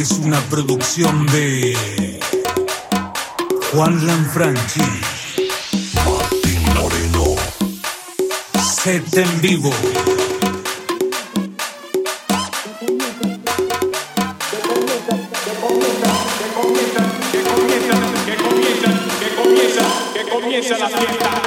es una producción de Juan Lanfranchi, Martín Moreno, set en vivo. que comienza la fiesta.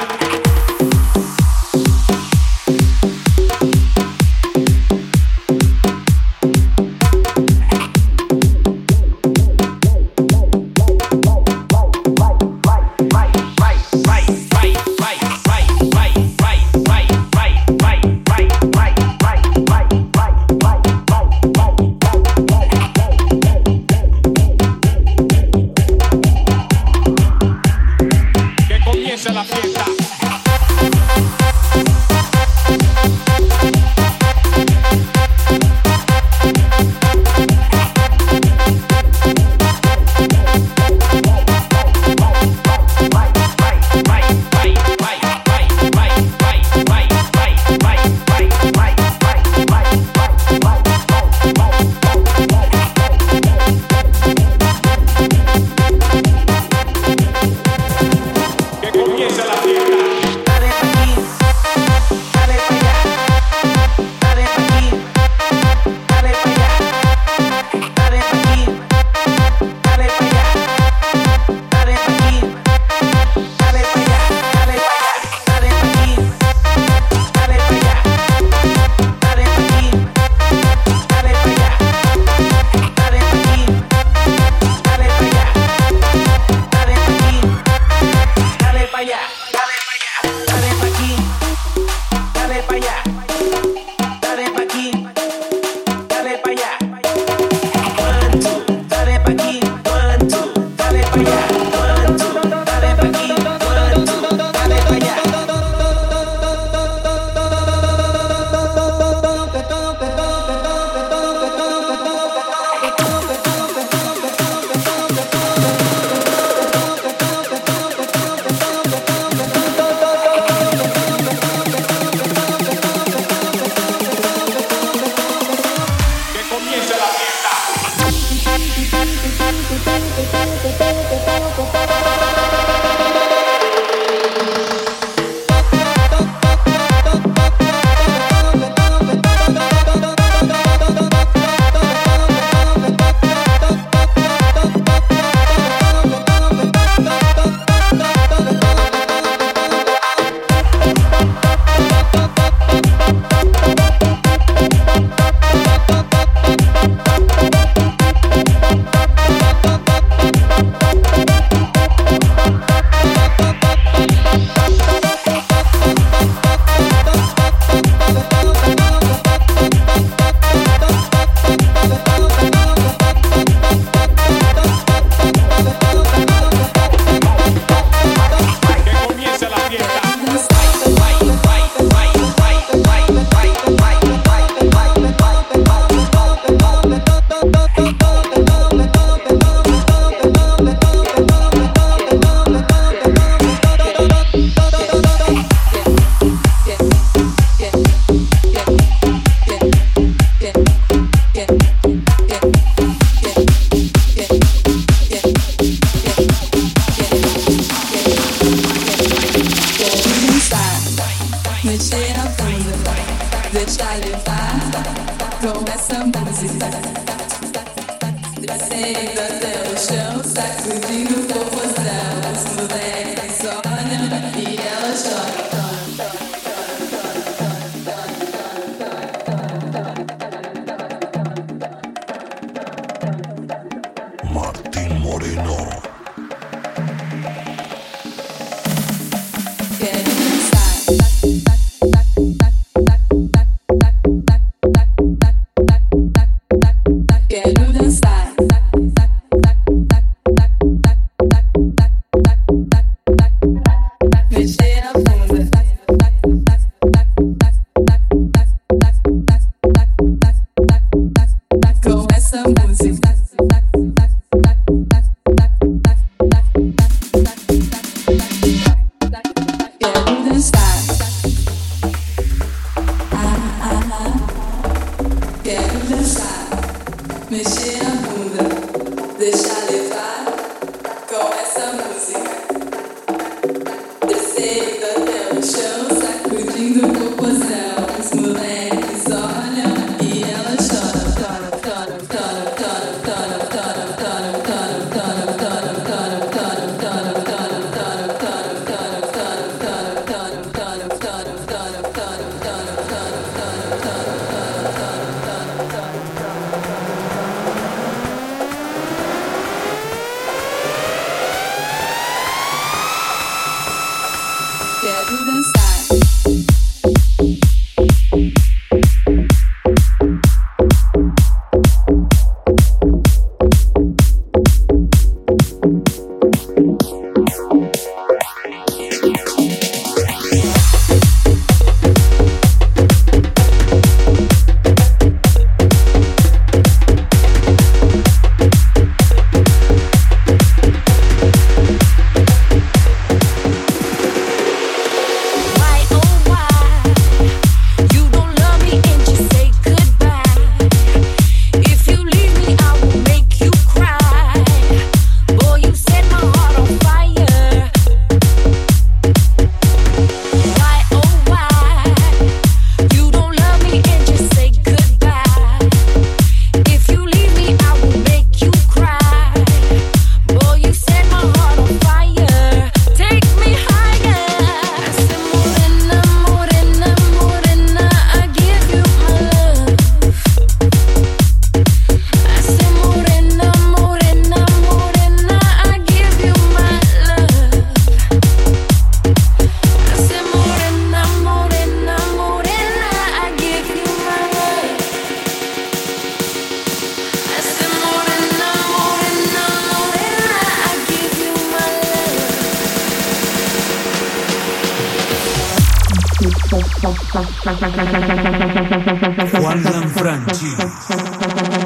Juan Lanfranchi.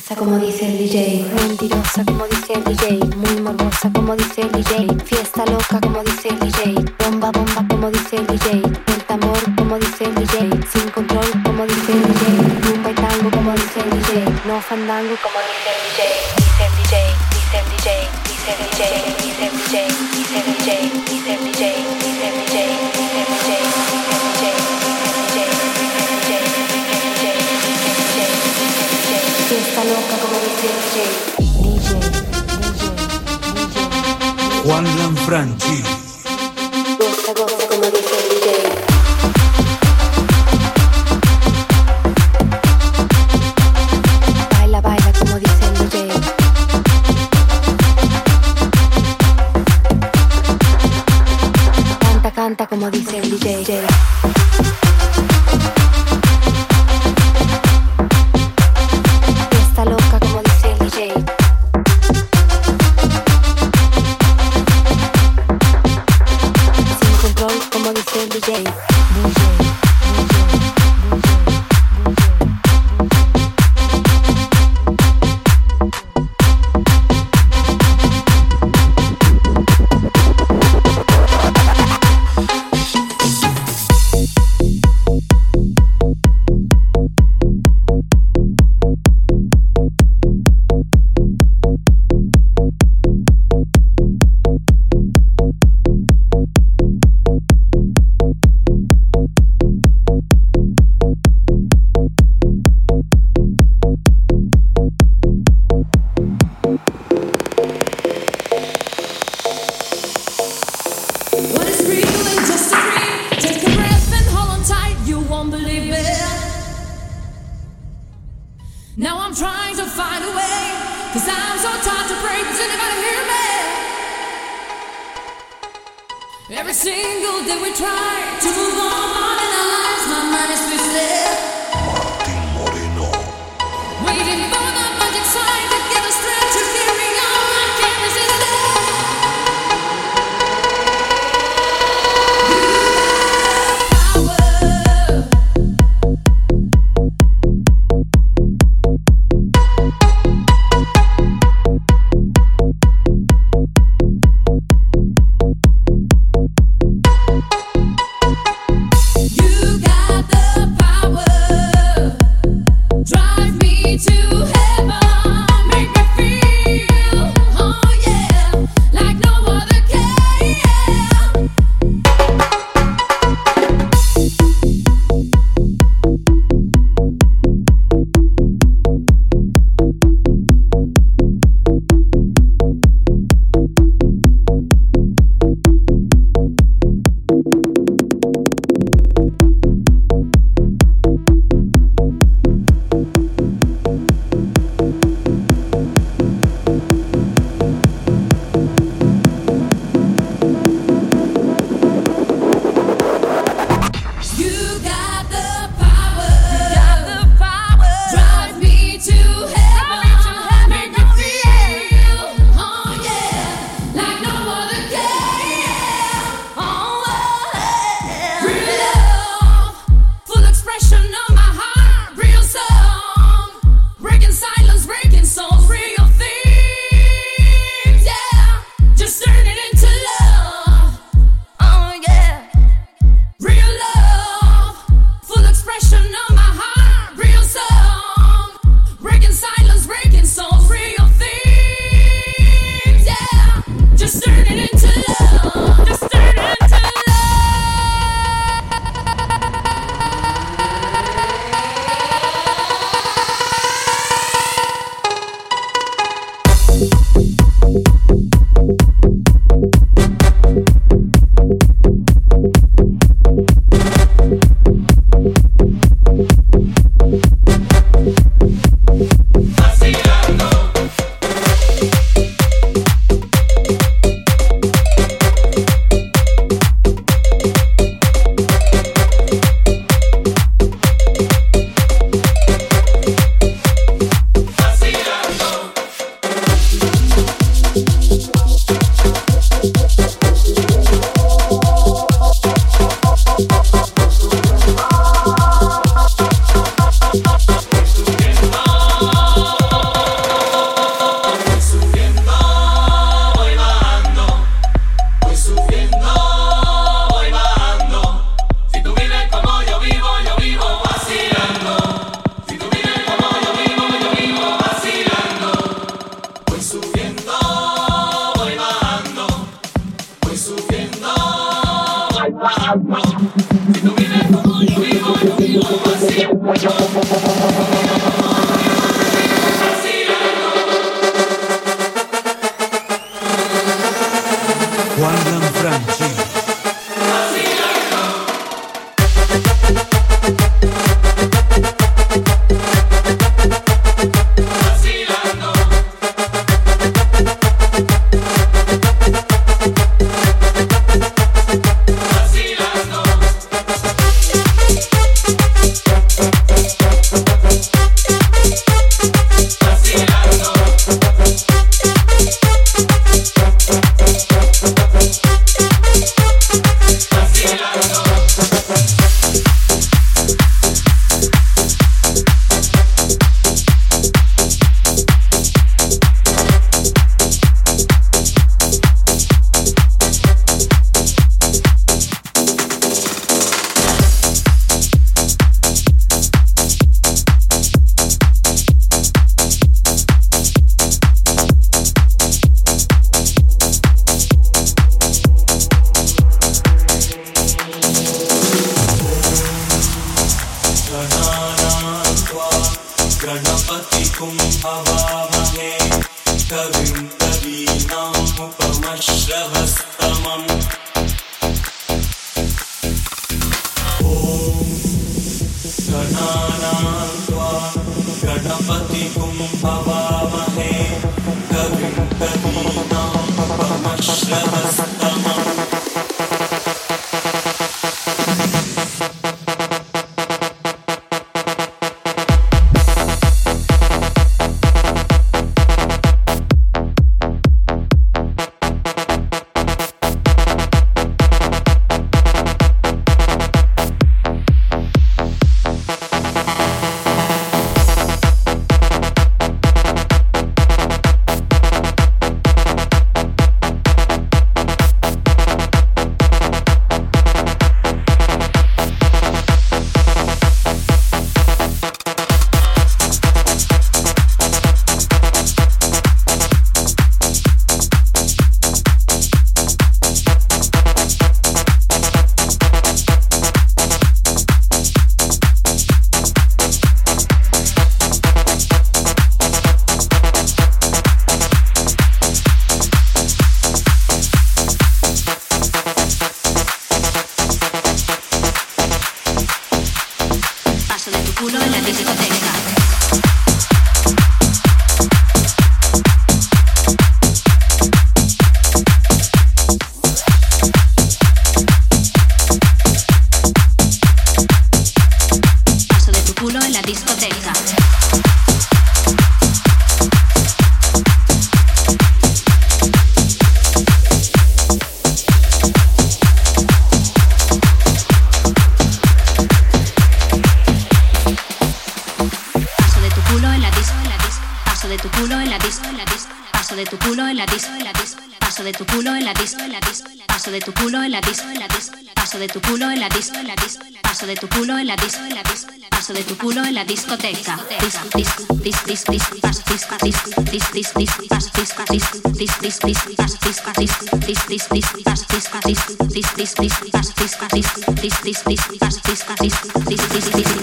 Goza como dice el DJ.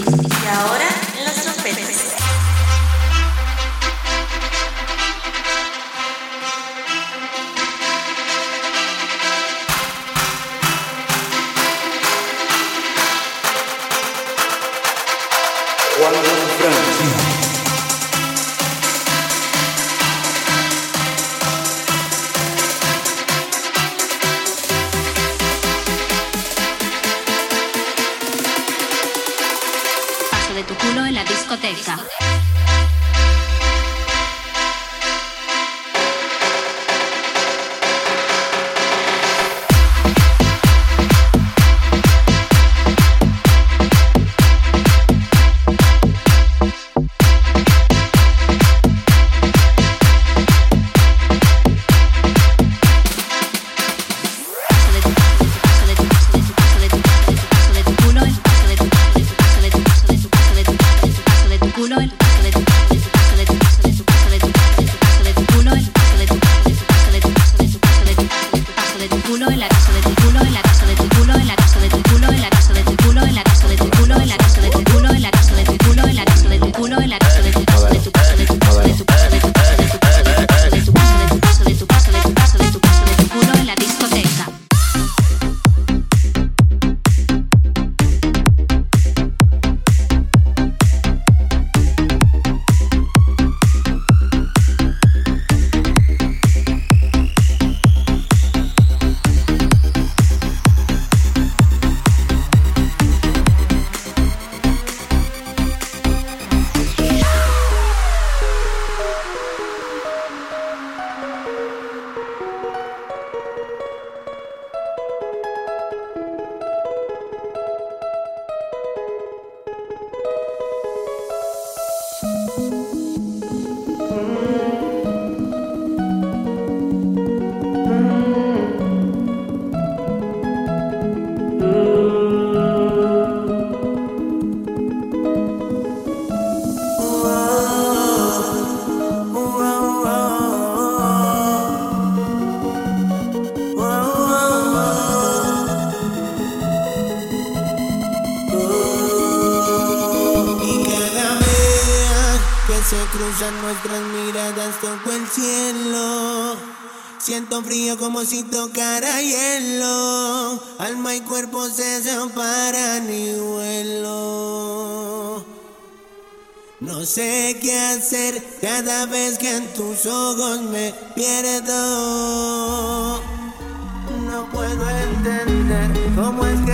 Como si tocara hielo. Alma y cuerpo se separan y vuelo. No sé qué hacer cada vez que en tus ojos me pierdo. puedo entender cómo es que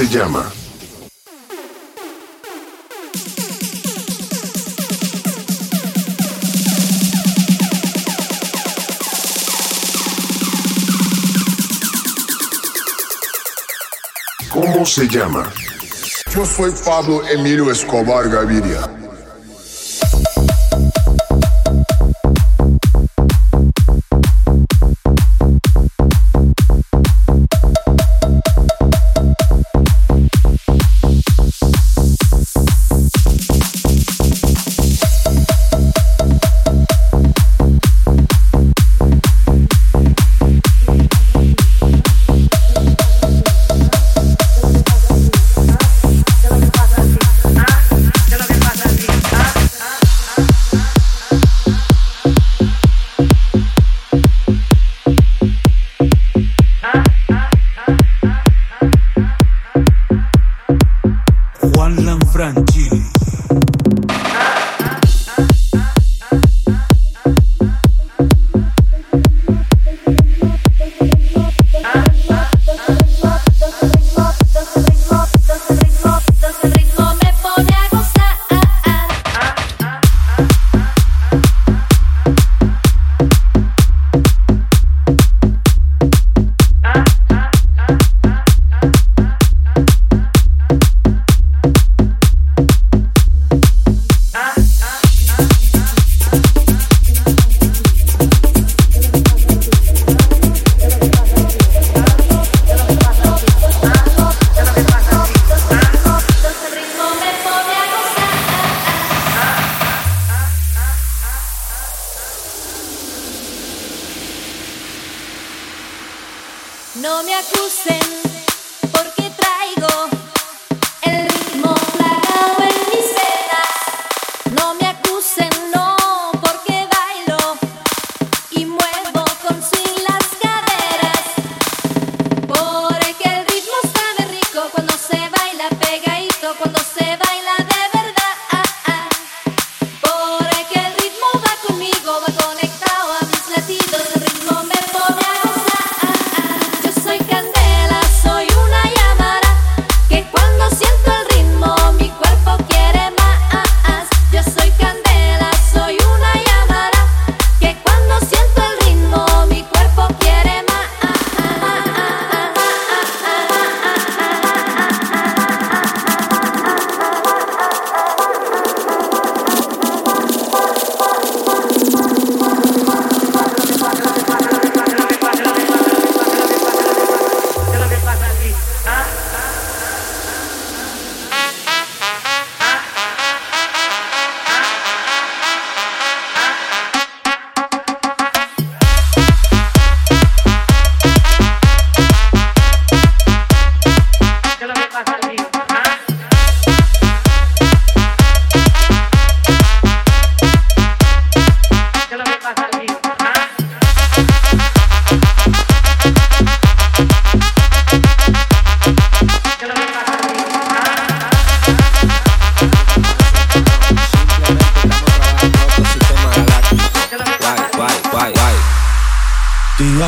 llama? ¿Cómo se llama? Yo soy Pablo Emilio Escobar Gaviria.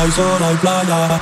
Y sol hay playa.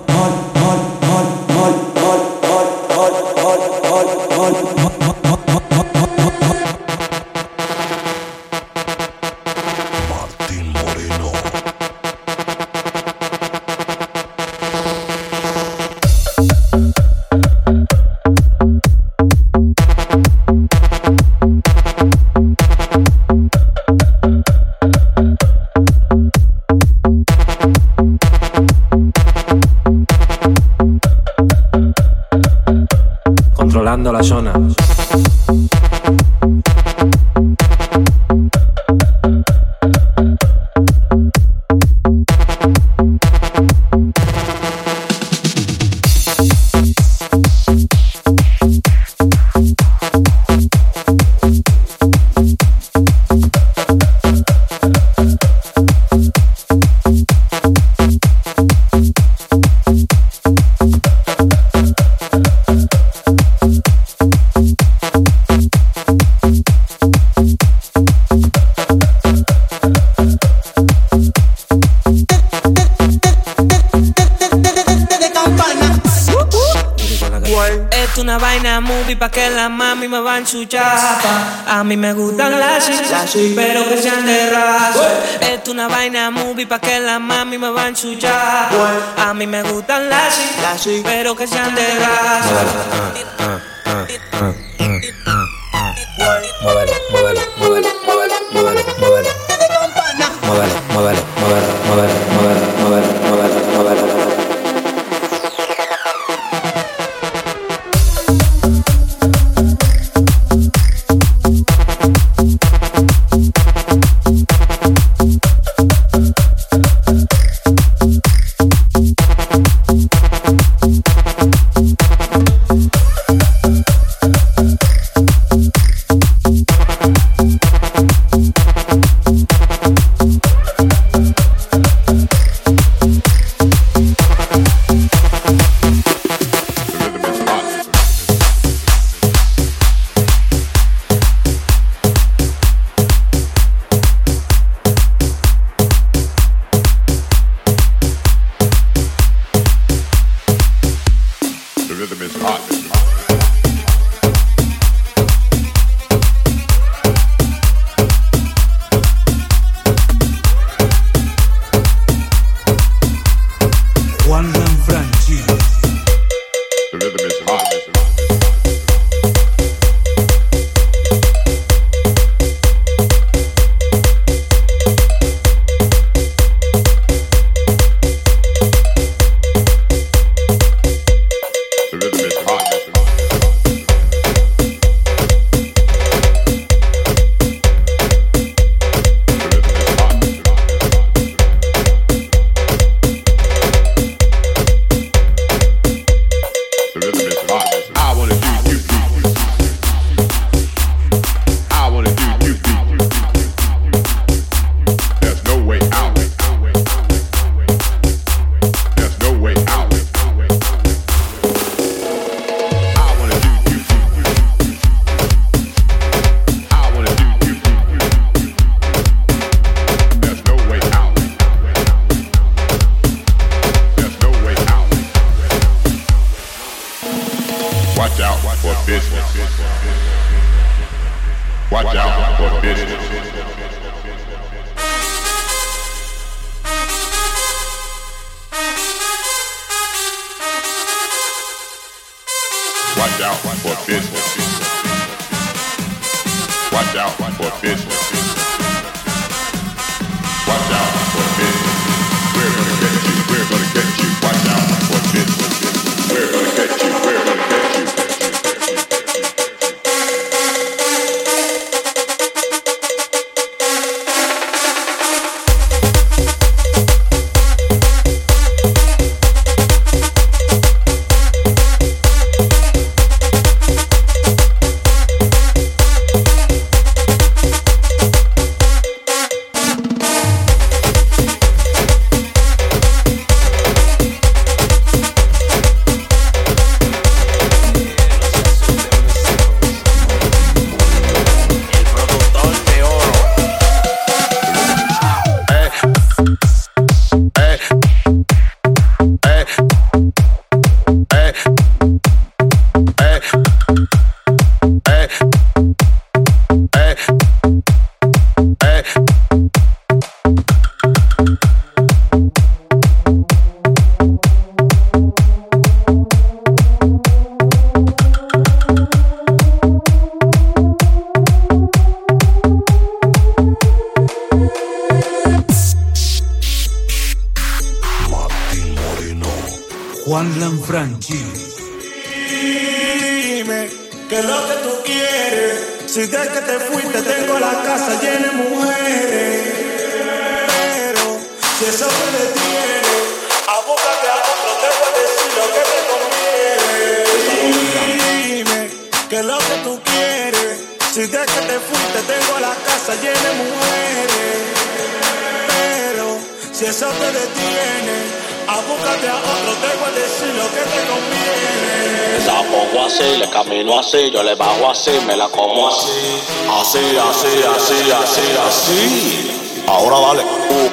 explorando la zona. A mí me gustan las chicas, pero que sean de raza. Es una vaina movie pa' que la mami me va a enchullar. A mí me gustan las chicas, pero que sean de raza. te detiene. Abúcate a otro, te voy a decir lo que te conviene. La pongo así, le camino así, yo le bajo así, me la como así. Así, así, así, así, así. Ahora vale.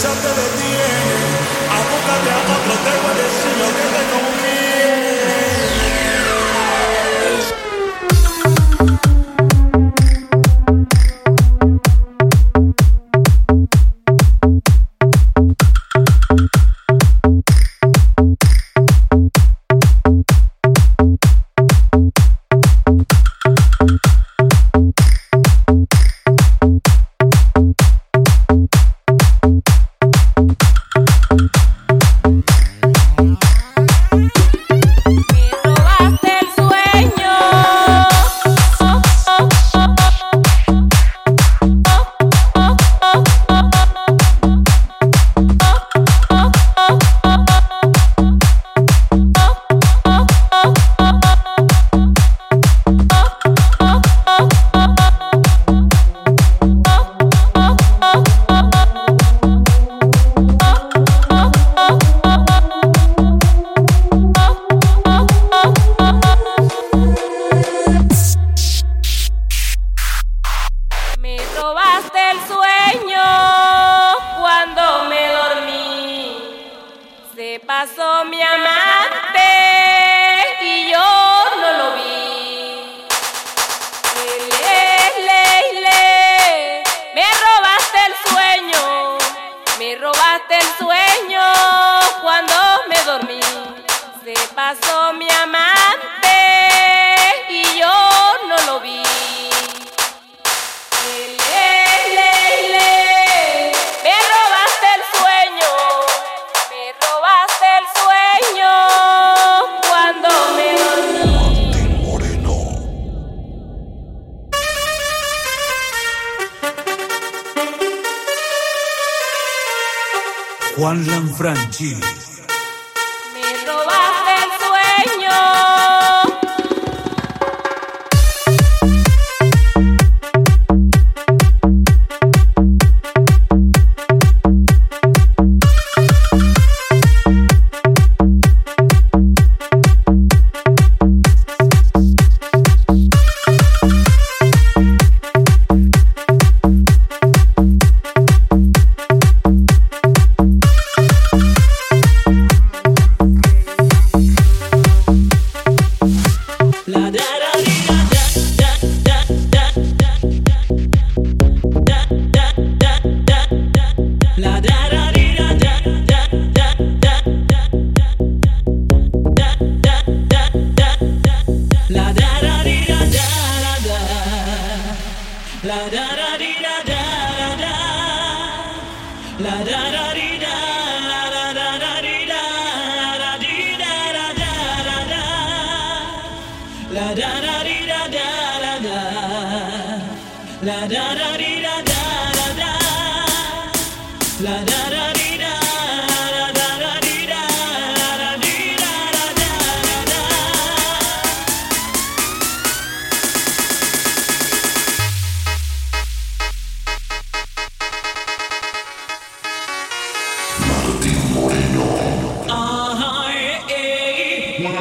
eso te detiene. Eh. Abúcate a otro, te voy a decir lo que te Juan Lanfranchi.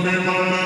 Mother, Mother.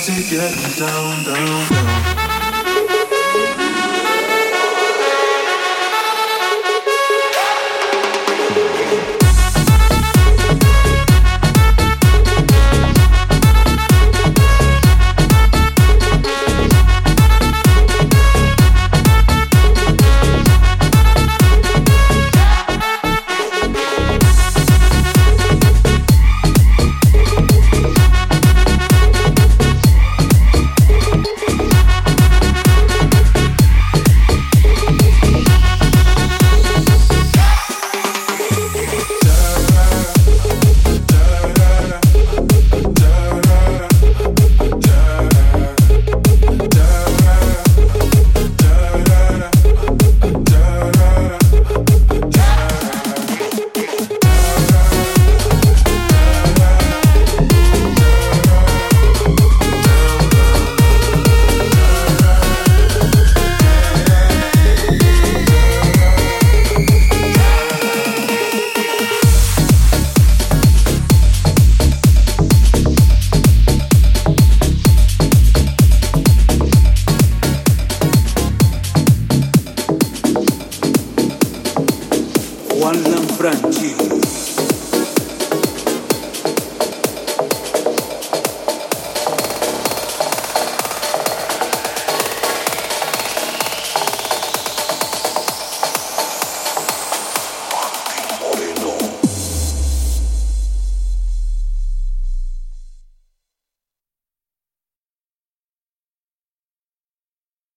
To getting down, down, down.